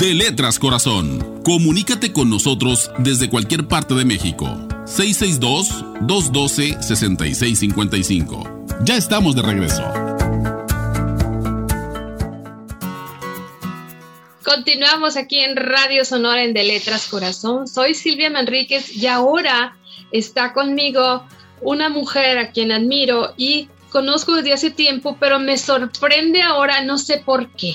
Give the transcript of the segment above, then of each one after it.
de Letras Corazón. Comunícate con nosotros desde cualquier parte de México. 662-212-6655. Ya estamos de regreso. Continuamos aquí en Radio Sonora en De Letras Corazón. Soy Silvia Manríquez y ahora está conmigo una mujer a quien admiro y conozco desde hace tiempo, pero me sorprende ahora, no sé por qué,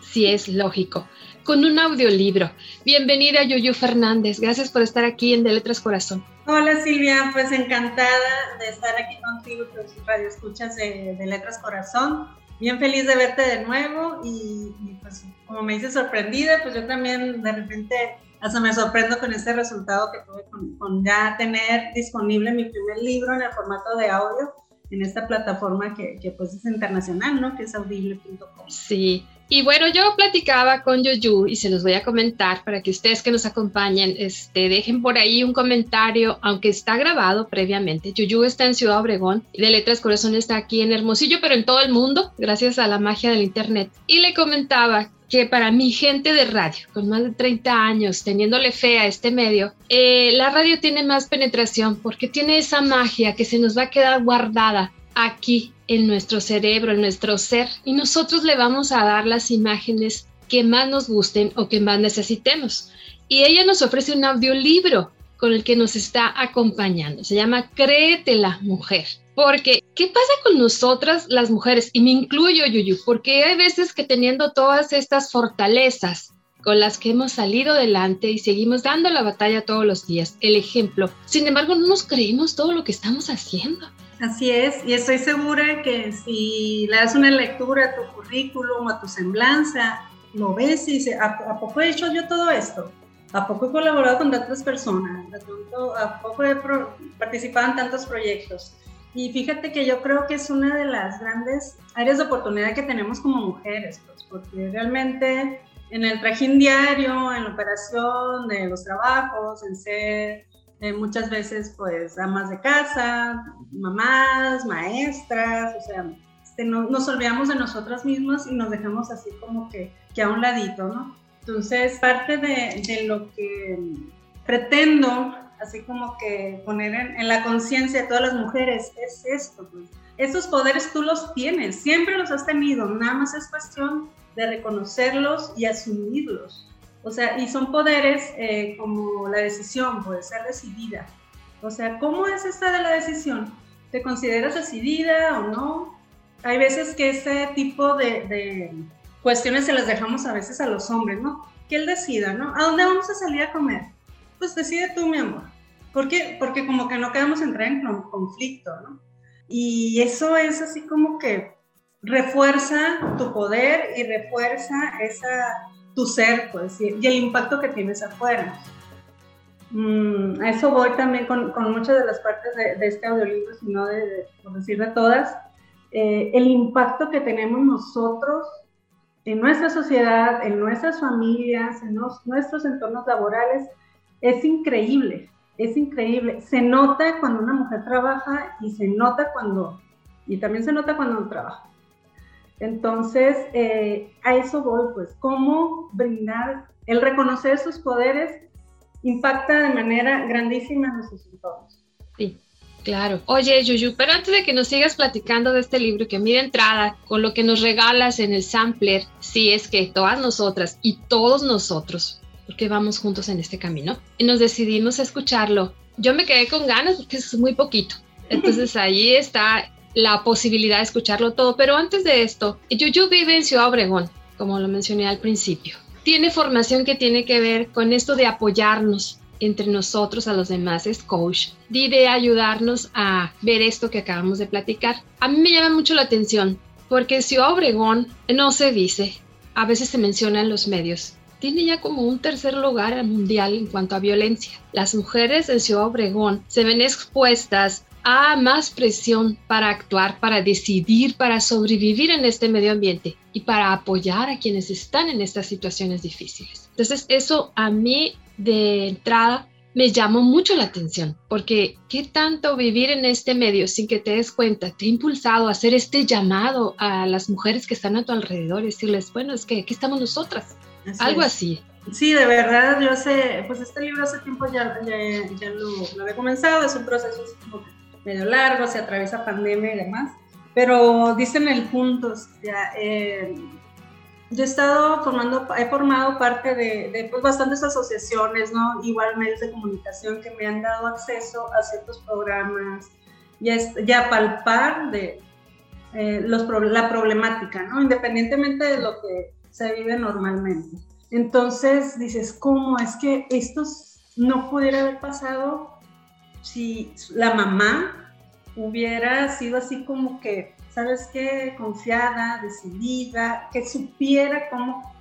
si es lógico, con un audiolibro. Bienvenida Yuyu Fernández, gracias por estar aquí en De Letras Corazón. Hola Silvia, pues encantada de estar aquí contigo, pues radio escuchas de, de Letras Corazón. Bien feliz de verte de nuevo y, pues como me dices sorprendida, pues yo también de repente hasta me sorprendo con este resultado que tuve con, con ya tener disponible mi primer libro en el formato de audio en esta plataforma que, que pues es internacional, ¿no? Que es audible.com. Sí, y bueno, yo platicaba con Yuyu y se los voy a comentar para que ustedes que nos acompañen este, dejen por ahí un comentario, aunque está grabado previamente. Yuyu está en Ciudad Obregón y de Letras Corazón está aquí en Hermosillo, pero en todo el mundo, gracias a la magia del Internet. Y le comentaba que para mi gente de radio, con más de 30 años, teniéndole fe a este medio, eh, la radio tiene más penetración porque tiene esa magia que se nos va a quedar guardada aquí en nuestro cerebro, en nuestro ser, y nosotros le vamos a dar las imágenes que más nos gusten o que más necesitemos. Y ella nos ofrece un audiolibro con el que nos está acompañando. Se llama Créetela, mujer. Porque, ¿qué pasa con nosotras las mujeres? Y me incluyo, Yuyu, porque hay veces que teniendo todas estas fortalezas con las que hemos salido adelante y seguimos dando la batalla todos los días, el ejemplo, sin embargo, no nos creímos todo lo que estamos haciendo. Así es, y estoy segura que si le das una lectura a tu currículum, a tu semblanza, lo ves y dices, ¿a, poco he hecho yo todo esto? ¿A poco he colaborado con tantas personas? ¿A poco he participado en tantos proyectos? Y fíjate que yo creo que es una de las grandes áreas de oportunidad que tenemos como mujeres, pues, porque realmente en el trajín diario, en la operación de los trabajos, en ser eh, muchas veces pues amas de casa, mamás, maestras, o sea, este, no, nos olvidamos de nosotras mismas y nos dejamos así como que, que a un ladito, ¿no? Entonces, parte de, lo que pretendo, así como que poner en, la conciencia de todas las mujeres, es esto, pues. Esos poderes tú los tienes, siempre los has tenido, nada más es cuestión de reconocerlos y asumirlos. O sea, y son poderes eh, como la decisión, puede ser decidida. O sea, ¿cómo es esta de la decisión? ¿Te consideras decidida o no? Hay veces que ese tipo de, cuestiones se las dejamos a veces a los hombres, ¿no? Que él decida, ¿no? ¿A dónde vamos a salir a comer? Pues decide tú, mi amor. ¿Por qué? Porque como que no queremos entrar en conflicto, ¿no? Y eso es así como que refuerza tu poder y refuerza esa tu ser, pues, y, el impacto que tienes afuera. Mm, a eso voy también con, con muchas de las partes de, este audiolibro, sino de, de, por decir de todas, eh, el impacto que tenemos nosotros en nuestra sociedad, en nuestras familias, en nuestros entornos laborales, es increíble, es increíble. Se nota cuando una mujer trabaja y se nota cuando, y también se nota cuando no trabaja. Entonces, eh, a eso voy, pues, cómo brindar, el reconocer sus poderes impacta de manera grandísima en nuestros entornos. Sí, claro. Oye, Yuyu, pero antes de que nos sigas platicando de este libro, que mira entrada con lo que nos regalas en el sampler, si es que todas nosotras y todos nosotros, porque vamos juntos en este camino, y nos decidimos a escucharlo, yo me quedé con ganas porque es muy poquito. Entonces ahí está la posibilidad de escucharlo todo. Pero antes de esto, Yuyu vive en Ciudad Obregón, como lo mencioné al principio. Tiene formación que tiene que ver con esto de apoyarnos entre nosotros a los demás, es coach, de ayudarnos a ver esto que acabamos de platicar. A mí me llama mucho la atención porque Ciudad Obregón no se dice, a veces se menciona en los medios, tiene ya como un tercer lugar mundial en cuanto a violencia. Las mujeres en Ciudad Obregón se ven expuestas a más presión para actuar, para decidir, para sobrevivir en este medio ambiente y para apoyar a quienes están en estas situaciones difíciles. Entonces, eso a mí de entrada me llamó mucho la atención, porque qué tanto vivir en este medio sin que te des cuenta te ha impulsado a hacer este llamado a las mujeres que están a tu alrededor y decirles, bueno, es que aquí estamos nosotras. Algo así. Sí, de verdad, yo sé, pues este libro hace tiempo ya, ya, lo, lo, había comenzado, es un proceso medio largo, se atraviesa pandemia y demás, pero dicen el punto, ya, eh, yo he estado formando, he formado parte de, de pues, bastantes asociaciones, ¿no? Igual medios de comunicación que me han dado acceso a ciertos programas, ya, ya palpar de eh, los, la problemática, ¿no? Independientemente de lo que se vive normalmente. Entonces dices, ¿cómo es que esto no pudiera haber pasado si la mamá hubiera sido así como que, ¿sabes qué? Confiada, decidida, que supiera cómo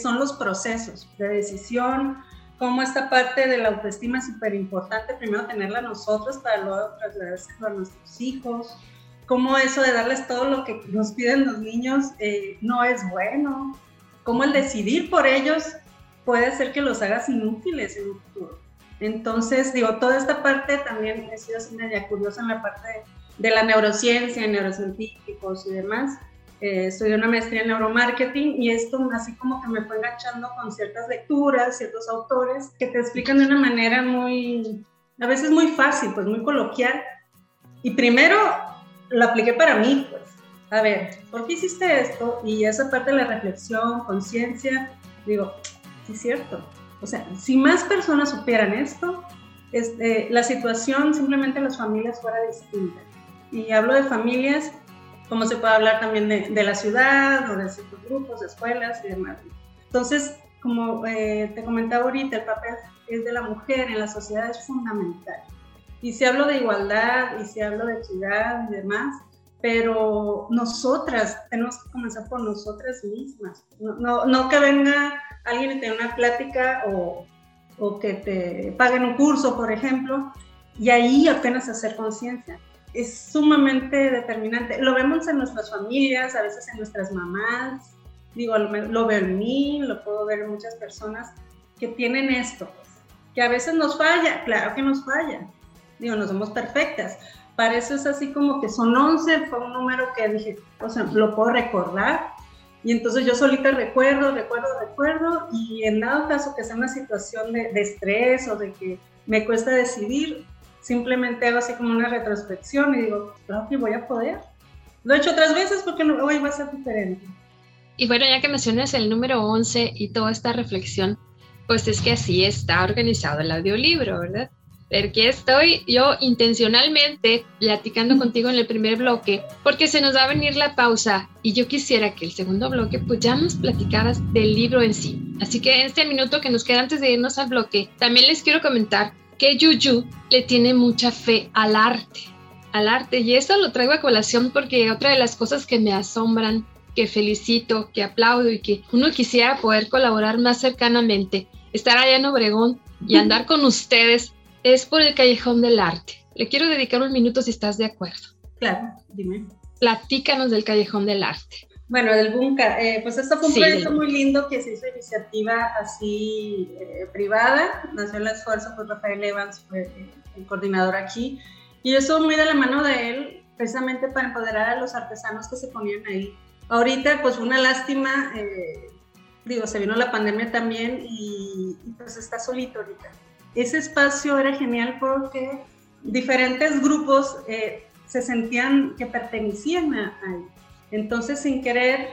son los procesos de decisión, cómo esta parte de la autoestima es súper importante, primero tenerla nosotros para luego trasladárselo a nuestros hijos, cómo eso de darles todo lo que nos piden los niños eh, no es bueno, cómo el decidir por ellos puede hacer que los hagas inútiles en un futuro. Entonces, digo, toda esta parte también he sido así media curiosa en la parte de, la neurociencia, neurocientíficos y demás. Eh, estudié una maestría en neuromarketing y esto así como que me fue enganchando con ciertas lecturas, ciertos autores que te explican de una manera muy, a veces muy fácil, pues muy coloquial. Y primero lo apliqué para mí, pues a ver, ¿por qué hiciste esto? Y esa parte de la reflexión, conciencia, digo, sí es cierto. O sea, si más personas supieran esto, este, la situación simplemente en las familias fuera distinta. Y hablo de familias, como se puede hablar también de, la ciudad o de ciertos grupos, de escuelas y demás. Entonces, como eh, te comentaba ahorita, el papel es de la mujer en la sociedad es fundamental. Y si hablo de igualdad y si hablo de equidad y demás, pero nosotras tenemos que comenzar por nosotras mismas. No, no, que venga alguien y te una plática o, o, que te paguen un curso, por ejemplo, y ahí apenas hacer conciencia. Es sumamente determinante. Lo vemos en nuestras familias, a veces en nuestras mamás. Digo, lo, veo en mí, lo puedo ver en muchas personas que tienen esto, que a veces nos falla, claro que nos falla. Digo, no somos perfectas, para eso es así como que son 11, fue un número que dije, o sea, lo puedo recordar. Y entonces yo solita recuerdo, recuerdo, recuerdo, y en dado caso que sea una situación de, estrés o de que me cuesta decidir, simplemente hago así como una retrospección y digo, claro que voy a poder. Lo he hecho otras veces porque no, hoy va a ser diferente. Y bueno, ya que mencionas el número 11 y toda esta reflexión, pues es que así está organizado el audiolibro, ¿verdad? Porque estoy yo intencionalmente platicando contigo en el primer bloque, porque se nos va a venir la pausa y yo quisiera que el segundo bloque pues ya nos platicaras del libro en sí. Así que en este minuto que nos queda antes de irnos al bloque, también les quiero comentar que Yuyu le tiene mucha fe al arte, al arte, y esto lo traigo a colación porque otra de las cosas que me asombran, que felicito, que aplaudo y que uno quisiera poder colaborar más cercanamente, estar allá en Obregón y andar con ustedes es por el Callejón del Arte. Le quiero dedicar un minuto si estás de acuerdo. Claro, dime. Platícanos del Callejón del Arte. Bueno, del Bunka, eh, pues esto fue un proyecto muy lindo que se hizo iniciativa así eh, privada, nació el esfuerzo, pues Rafael Evans fue eh, el coordinador aquí, y yo estuve muy de la mano de él, precisamente para empoderar a los artesanos que se ponían ahí. Ahorita, pues una lástima, digo, se vino la pandemia también y, y pues está solito ahorita ese espacio era genial porque diferentes grupos eh, se sentían que pertenecían a, él. Entonces, sin querer,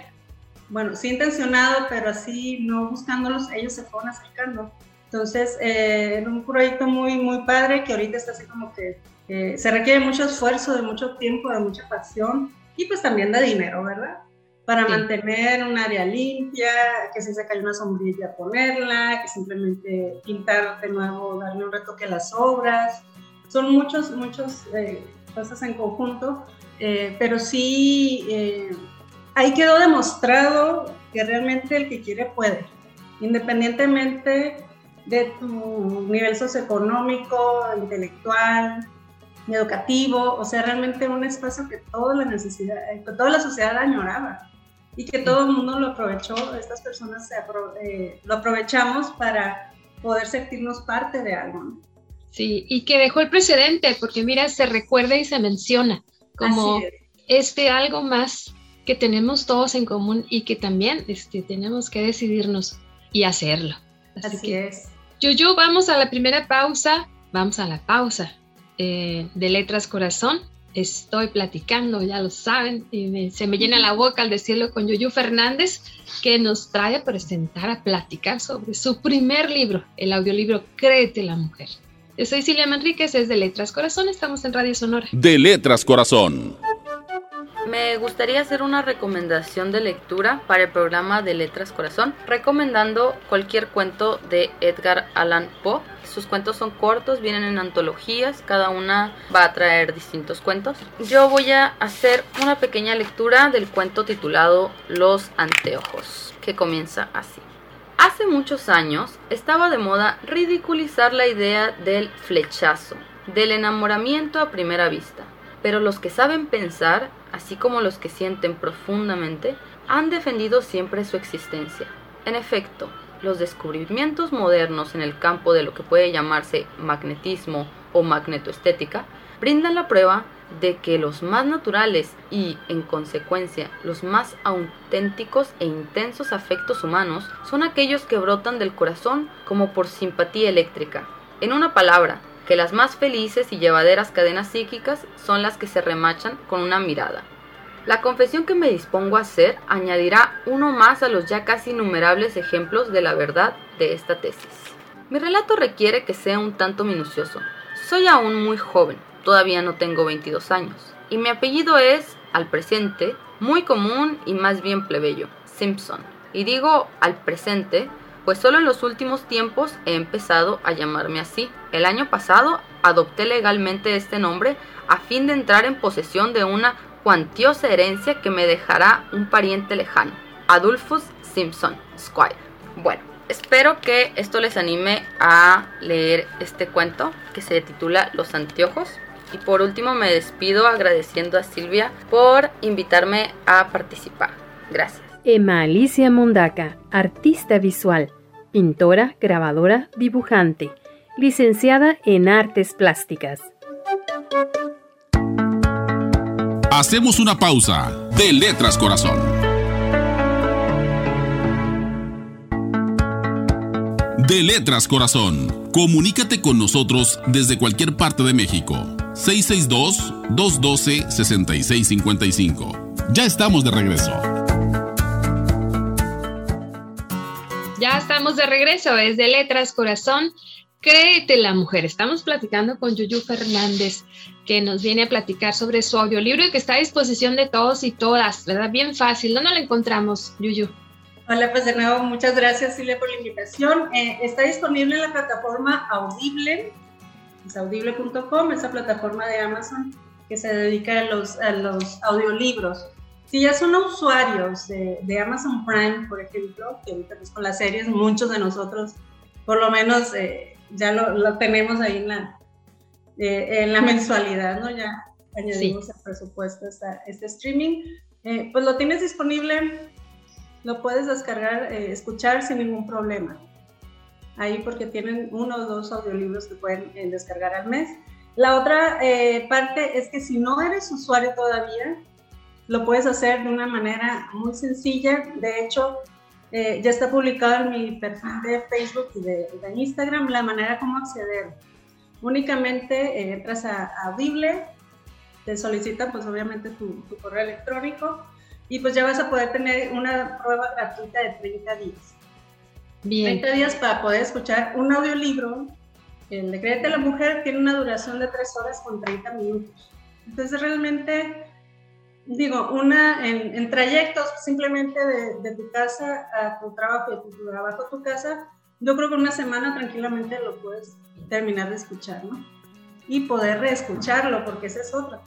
bueno, sí intencionado, pero así no buscándolos, ellos se fueron acercando. Entonces, eh, era un proyecto muy, muy padre que ahorita está así como que eh, se requiere mucho esfuerzo, de mucho tiempo, de mucha pasión y pues también de dinero, ¿verdad? Para mantener un área limpia, que si se cae una sombrilla ponerla, que simplemente pintar de nuevo, darle un retoque a las obras. Son muchos, muchos eh, cosas en conjunto, eh, pero sí eh, ahí quedó demostrado que realmente el que quiere puede, independientemente de tu nivel socioeconómico, intelectual, educativo, o sea, realmente un espacio que toda la necesidad, que toda la sociedad añoraba y que todo el mundo lo aprovechó, estas personas eh, lo aprovechamos para poder sentirnos parte de algo. Sí, y que dejó el precedente, porque mira, se recuerda y se menciona como este algo más que tenemos todos en común y que también este, tenemos que decidirnos y hacerlo. Así, es. Yuyu, vamos a la primera pausa. Vamos a la pausa eh, de Letras Corazón. Estoy platicando, ya lo saben, y se me llena la boca al decirlo con Yuyu Fernández, que nos trae a presentar, a platicar sobre su primer libro, el audiolibro Créete la Mujer. Yo soy Silvia Manríquez, es de Letras Corazón, estamos en Radio Sonora. De Letras Corazón. Me gustaría hacer una recomendación de lectura para el programa de Letras Corazón, recomendando cualquier cuento de Edgar Allan Poe. Sus cuentos son cortos, vienen en antologías, cada una va a traer distintos cuentos. Yo voy a hacer una pequeña lectura del cuento titulado Los anteojos, que comienza así. Hace muchos años estaba de moda ridiculizar la idea del flechazo, del enamoramiento a primera vista pero los que saben pensar, así como los que sienten profundamente, han defendido siempre su existencia. En efecto, los descubrimientos modernos en el campo de lo que puede llamarse magnetismo o magnetoestética brindan la prueba de que los más naturales y, en consecuencia, los más auténticos e intensos afectos humanos son aquellos que brotan del corazón como por simpatía eléctrica. En una palabra, que las más felices y llevaderas cadenas psíquicas son las que se remachan con una mirada. La confesión que me dispongo a hacer añadirá uno más a los ya casi innumerables ejemplos de la verdad de esta tesis. Mi relato requiere que sea un tanto minucioso. Soy aún muy joven, todavía no tengo 22 años, y mi apellido es, al presente, muy común y más bien plebeyo, Simpson. Y digo al presente pues solo en los últimos tiempos he empezado a llamarme así. El año pasado adopté legalmente este nombre a fin de entrar en posesión de una cuantiosa herencia que me dejará un pariente lejano, Adolphus Simpson Squire. Bueno, espero que esto les anime a leer este cuento que se titula Los anteojos. Y por último me despido agradeciendo a Silvia por invitarme a participar. Gracias. Emma Alicia Mondaca, artista visual, pintora, grabadora, dibujante, licenciada en artes plásticas. Hacemos una pausa de Letras Corazón. De Letras Corazón, comunícate con nosotros desde cualquier parte de México. 662-212-6655. Ya estamos de regreso. Ya estamos de regreso, es de Letras Corazón. Créete la mujer. Estamos platicando con Yuyu Fernández, que nos viene a platicar sobre su audiolibro y que está a disposición de todos y todas, ¿verdad? Bien fácil. ¿Dónde lo encontramos, Yuyu? Hola, pues de nuevo, muchas gracias, Silvia, por la invitación. Eh, está disponible en la plataforma Audible, es audible.com, esa plataforma de Amazon que se dedica a los, a los audiolibros. Si ya son usuarios de, Amazon Prime, por ejemplo, que ahorita pues con las series muchos de nosotros por lo menos eh, ya lo, tenemos ahí en la, eh, en la mensualidad, ¿no? Ya añadimos el presupuesto a este streaming. Eh, pues lo tienes disponible, lo puedes descargar, escuchar sin ningún problema. Ahí porque tienen uno o dos audiolibros que pueden descargar al mes. La otra parte es que si no eres usuario todavía, lo puedes hacer de una manera muy sencilla. De hecho, eh, ya está publicado en mi perfil de Facebook y de, Instagram la manera como acceder. Únicamente eh, entras a, a Bible, te solicitan pues obviamente tu, correo electrónico y pues ya vas a poder tener una prueba gratuita de 30 días. Bien. 30 días para poder escuchar un audiolibro. El decreto de la mujer tiene una duración de 3 horas con 30 minutos. Entonces realmente digo, una en, trayectos simplemente de, tu casa a tu trabajo, de tu trabajo a tu casa, yo creo que una semana tranquilamente lo puedes terminar de escuchar, ¿no? Y poder reescucharlo, porque esa es otra.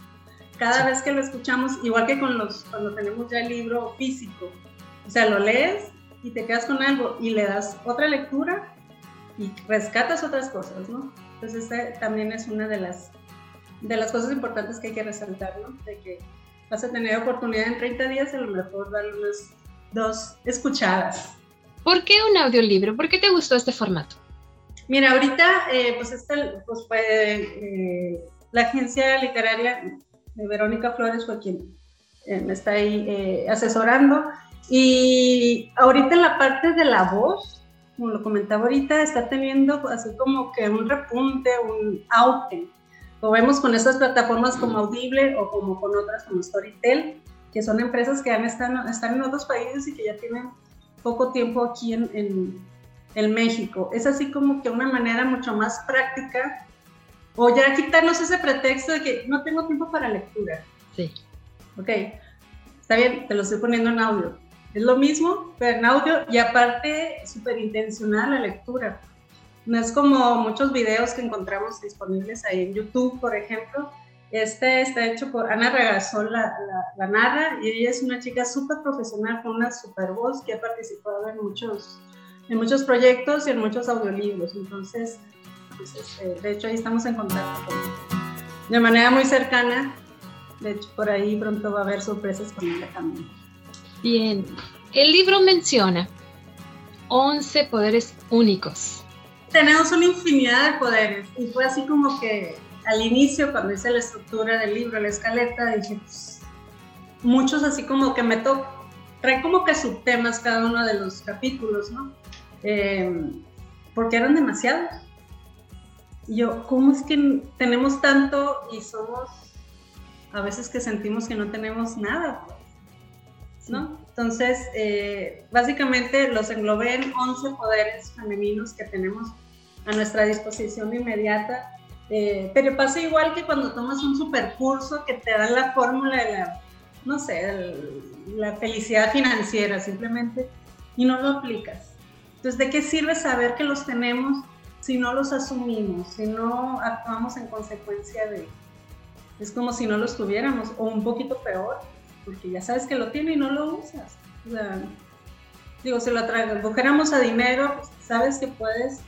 Cada vez que lo escuchamos, igual que con los, cuando tenemos ya el libro físico, o sea, lo lees y te quedas con algo y le das otra lectura y rescatas otras cosas, ¿no? Entonces, esta también es una de las, de las cosas importantes que hay que resaltar, ¿no? De que vas a tener oportunidad en 30 días a lo mejor darle unas dos escuchadas. ¿Por qué un audiolibro? ¿Por qué te gustó este formato? Mira, ahorita pues, este, pues fue eh, la agencia literaria de Verónica Flores fue quien eh, me está ahí eh, asesorando y ahorita en la parte de la voz como lo comentaba ahorita, está teniendo así como que un repunte, un auge. Lo vemos con estas plataformas como Audible o como con otras como Storytel, que son empresas que han están, están en otros países y que ya tienen poco tiempo aquí en, en, en México. Es así como que una manera mucho más práctica o ya quitarnos ese pretexto de que no tengo tiempo para lectura. Sí. Ok, está bien, te lo estoy poniendo en audio. Es lo mismo, pero en audio y aparte súper intencional la lectura. No es como muchos videos que encontramos disponibles ahí en YouTube, por ejemplo. Este está hecho por Ana Regasol, la, la, narra, y ella es una chica súper profesional con una super voz que ha participado en muchos, en muchos proyectos y en muchos audiolibros. Entonces, pues, este, de hecho, ahí estamos en contacto con de manera muy cercana. De hecho, por ahí pronto va a haber sorpresas con ella también. Bien, el libro menciona 11 poderes únicos. Tenemos una infinidad de poderes y fue así como que al inicio, cuando hice la estructura del libro, la escaleta, dije, pues, muchos así como que me tocan, trae como que subtemas cada uno de los capítulos, ¿no? Eh, porque eran demasiados. Y yo, ¿cómo es que tenemos tanto y somos a veces que sentimos que no tenemos nada? ¿No? Entonces, eh, básicamente los englobé en 11 poderes femeninos que tenemos a nuestra disposición inmediata. Eh, pero pasa igual que cuando tomas un supercurso que te da la fórmula de la, no sé, la felicidad financiera simplemente y no lo aplicas. Entonces, ¿de qué sirve saber que los tenemos si no los asumimos, si no actuamos en consecuencia de... Es como si no los tuviéramos, o un poquito peor, porque ya sabes que lo tiene y no lo usas. O sea, digo, si lo tradujéramos a dinero, pues sabes que puedes,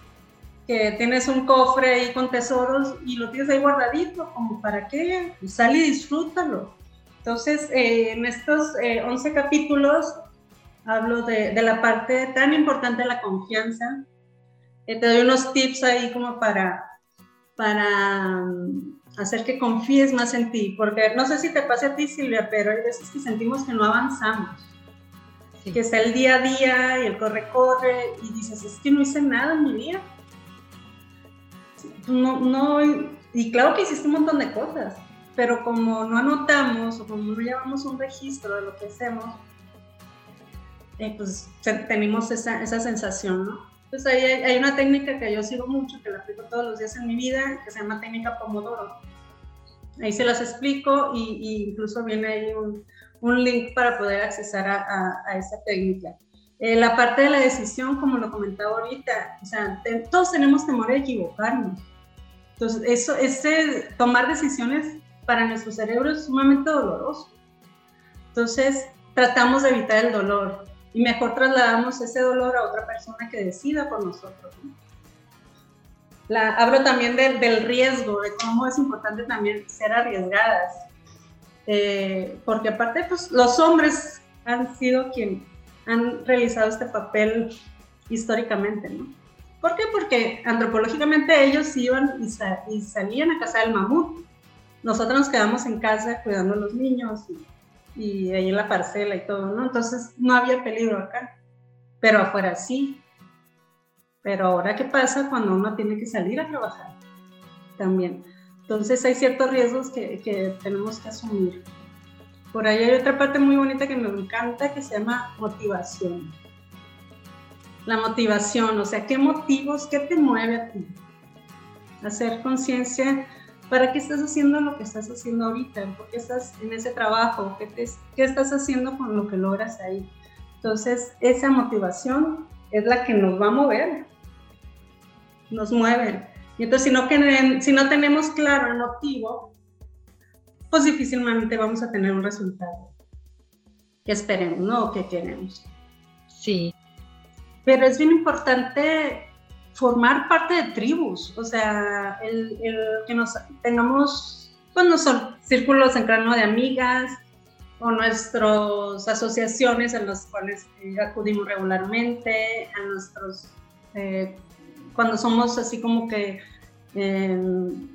que tienes un cofre ahí con tesoros y lo tienes ahí guardadito, como para qué, pues sal y disfrútalo. Entonces, eh, en estos 11 eh, capítulos hablo de, de la parte tan importante de la confianza, eh, te doy unos tips ahí como para, para mm, hacer que confíes más en ti, porque no sé si te pasa a ti, Silvia, pero hay veces que sentimos que no avanzamos, que está el día a día y el corre-corre y dices, es que no hice nada en mi vida. No, no, y claro que hiciste un montón de cosas, pero como no anotamos o como no llevamos un registro de lo que hacemos, eh, pues tenemos esa, esa sensación, ¿no? Entonces ahí hay, una técnica que yo sigo mucho, que la aplico todos los días en mi vida, que se llama técnica Pomodoro. Ahí se las explico y, incluso viene ahí un, un, link para poder accesar a, a, esa técnica. Eh, la parte de la decisión, como lo comentaba ahorita, o sea, todos tenemos temor de equivocarnos. Entonces, eso, ese tomar decisiones para nuestro cerebro es sumamente doloroso. Entonces, tratamos de evitar el dolor y mejor trasladamos ese dolor a otra persona que decida por nosotros. La, hablo también del riesgo, de cómo es importante también ser arriesgadas, eh, porque aparte pues, los hombres han sido quienes han realizado este papel históricamente, ¿no? ¿Por qué? Porque antropológicamente ellos iban y, y salían a cazar el mamut. Nosotros nos quedamos en casa cuidando a los niños y y ahí en la parcela y todo, ¿no? Entonces no había peligro acá, pero afuera sí. Pero ahora, ¿qué pasa cuando uno tiene que salir a trabajar? También. Entonces hay ciertos riesgos que, que tenemos que asumir. Por ahí hay otra parte muy bonita que me encanta que se llama motivación. La motivación, o sea, ¿qué motivos, qué te mueve a ti? Hacer conciencia ¿Para qué estás haciendo lo que estás haciendo ahorita? ¿Por qué estás en ese trabajo? ¿Qué, ¿Qué estás haciendo con lo que logras ahí? Entonces, esa motivación es la que nos va a mover, nos mueve. Y entonces, si no, tenemos claro el motivo, pues difícilmente vamos a tener un resultado que esperemos, ¿no? que queremos. Sí. Pero es bien importante formar parte de tribus, o sea, que nos tengamos, pues son círculos en cráneo de amigas o nuestras asociaciones en las cuales eh, acudimos regularmente, a nuestros, eh, cuando somos así como que em,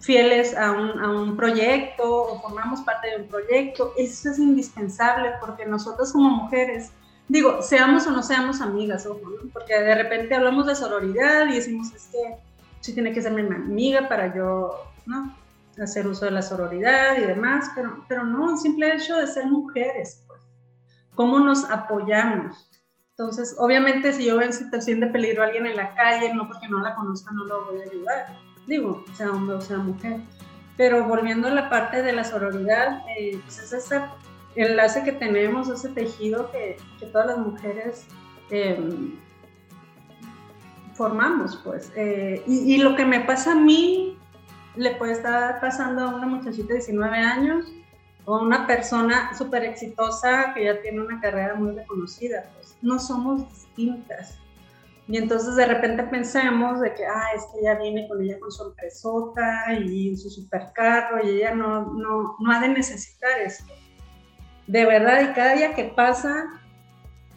fieles a un, a un, proyecto o formamos parte de un proyecto, eso es indispensable porque nosotros como mujeres digo, seamos o no seamos amigas, ojo, ¿no? Porque de repente hablamos de sororidad y decimos, es que sí tiene que ser mi amiga para yo, ¿no? Hacer uso de la sororidad y demás, pero, pero no, el simple hecho de ser mujeres, pues. ¿Cómo nos apoyamos? Entonces, obviamente, si yo veo en situación de peligro a alguien en la calle, no porque no la conozca, no lo voy a ayudar. Digo, sea hombre o sea mujer. Pero volviendo a la parte de la sororidad, eh, pues es ese enlace que tenemos, ese tejido que, todas las mujeres em, formamos, pues. Eh, y, lo que me pasa a mí le puede estar pasando a una muchachita de 19 años o a una persona súper exitosa que ya tiene una carrera muy reconocida. Pues no somos distintas. Y entonces de repente pensamos de que, ah, es que ella viene con ella con su empresota y su supercarro y ella no, no, no ha de necesitar esto. De verdad, y cada día que pasa,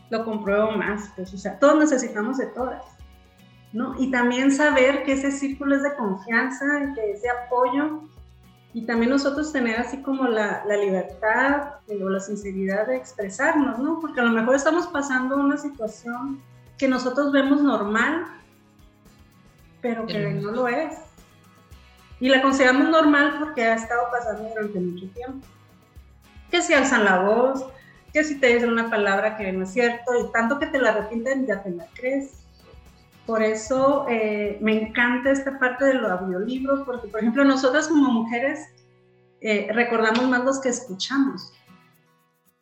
lo compruebo más. Pues, o sea, todos necesitamos de todas. ¿no? Y también saber que ese círculo es de confianza, que es de apoyo. Y también nosotros tener así como la, la libertad o la sinceridad de expresarnos, ¿no? Porque a lo mejor estamos pasando una situación que nosotros vemos normal, pero que no lo es. Y la consideramos normal porque ha estado pasando durante mucho tiempo. Que si alzan la voz, que si te dicen una palabra que no es cierto, y tanto que te la repiten, ya te la crees. Por eso eh, me encanta esta parte de los audiolibros, porque por ejemplo nosotras como mujeres eh, recordamos más los que escuchamos.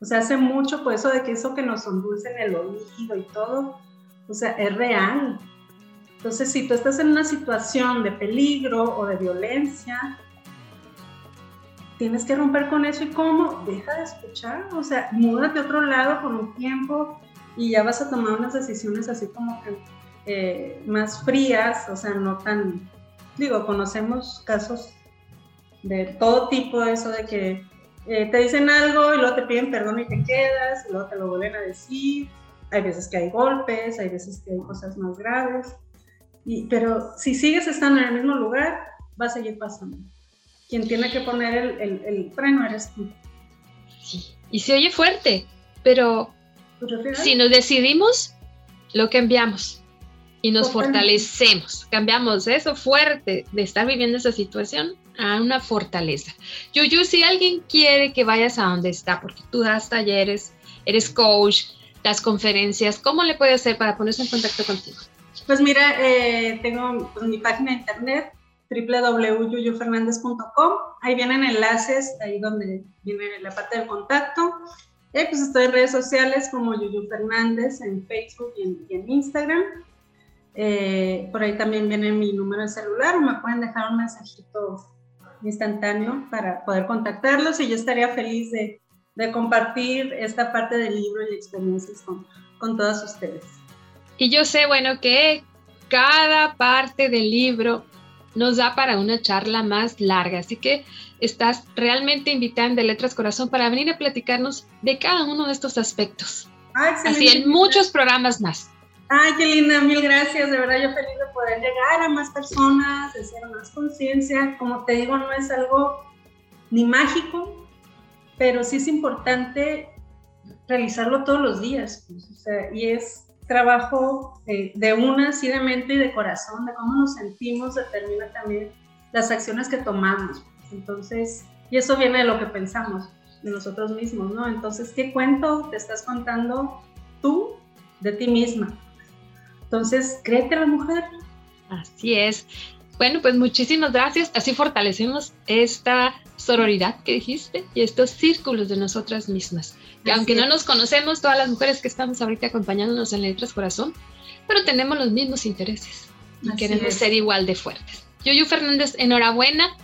O sea, hace mucho por eso de que eso que nos en el oído y todo, o sea, es real. Entonces, si tú estás en una situación de peligro o de violencia, tienes que romper con eso. ¿Y cómo? Deja de escuchar. O sea, múdate a otro lado por un tiempo y ya vas a tomar unas decisiones así como que eh, más frías, o sea, no tan, digo, conocemos casos de todo tipo, eso de que eh, te dicen algo y luego te piden perdón y te quedas, y luego te lo vuelven a decir, hay veces que hay golpes, hay veces que hay cosas más graves, y, pero si sigues estando en el mismo lugar, va a seguir pasando. Quien tiene que poner el, el, el freno eres tú. Sí, y se oye fuerte, pero si nos decidimos, lo cambiamos y nos fortalecemos. Cambiamos eso fuerte de estar viviendo esa situación a una fortaleza. Yuyu, si alguien quiere que vayas a donde está, porque tú das talleres, eres coach, das conferencias, ¿cómo le puede hacer para ponerse en contacto contigo? Pues mira, eh, tengo pues, mi página de internet www.yuyufernandez.com. Ahí vienen enlaces, ahí donde viene la parte del contacto. Eh, pues estoy en redes sociales como Yuyu Fernández en Facebook y en, y en Instagram. Eh, por ahí también viene mi número de celular o me pueden dejar un mensajito instantáneo para poder contactarlos y yo estaría feliz de, de compartir esta parte del libro y experiencias con, con todas ustedes. Y yo sé, bueno, que cada parte del libro nos da para una charla más larga, así que estás realmente invitada de Letras Corazón para venir a platicarnos de cada uno de estos aspectos. Ah, así en muchos programas más. Ay, qué linda, mil gracias. De verdad, yo feliz de poder llegar a más personas, de hacer más conciencia. Como te digo, no es algo ni mágico, pero sí es importante realizarlo todos los días. Pues, o sea, y es trabajo de, de una, sí, de mente y de corazón, de cómo nos sentimos, determina también las acciones que tomamos. Entonces, y eso viene de lo que pensamos de nosotros mismos, ¿no? Entonces, ¿qué cuento te estás contando tú de ti misma? Entonces, créete la mujer. Así es. Bueno, pues muchísimas gracias. Así fortalecemos esta sororidad que dijiste y estos círculos de nosotras mismas. Que aunque no nos conocemos, todas las mujeres que estamos ahorita acompañándonos en Letras Corazón, pero tenemos los mismos intereses y queremos ser igual de fuertes. Yuyu Fernández, enhorabuena,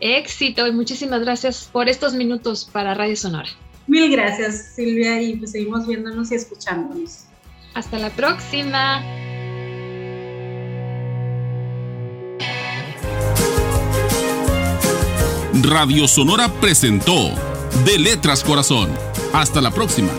éxito y muchísimas gracias por estos minutos para Radio Sonora. Mil gracias, Silvia, y pues seguimos viéndonos y escuchándonos. Hasta la próxima. Radio Sonora presentó De Letras Corazón. Hasta la próxima.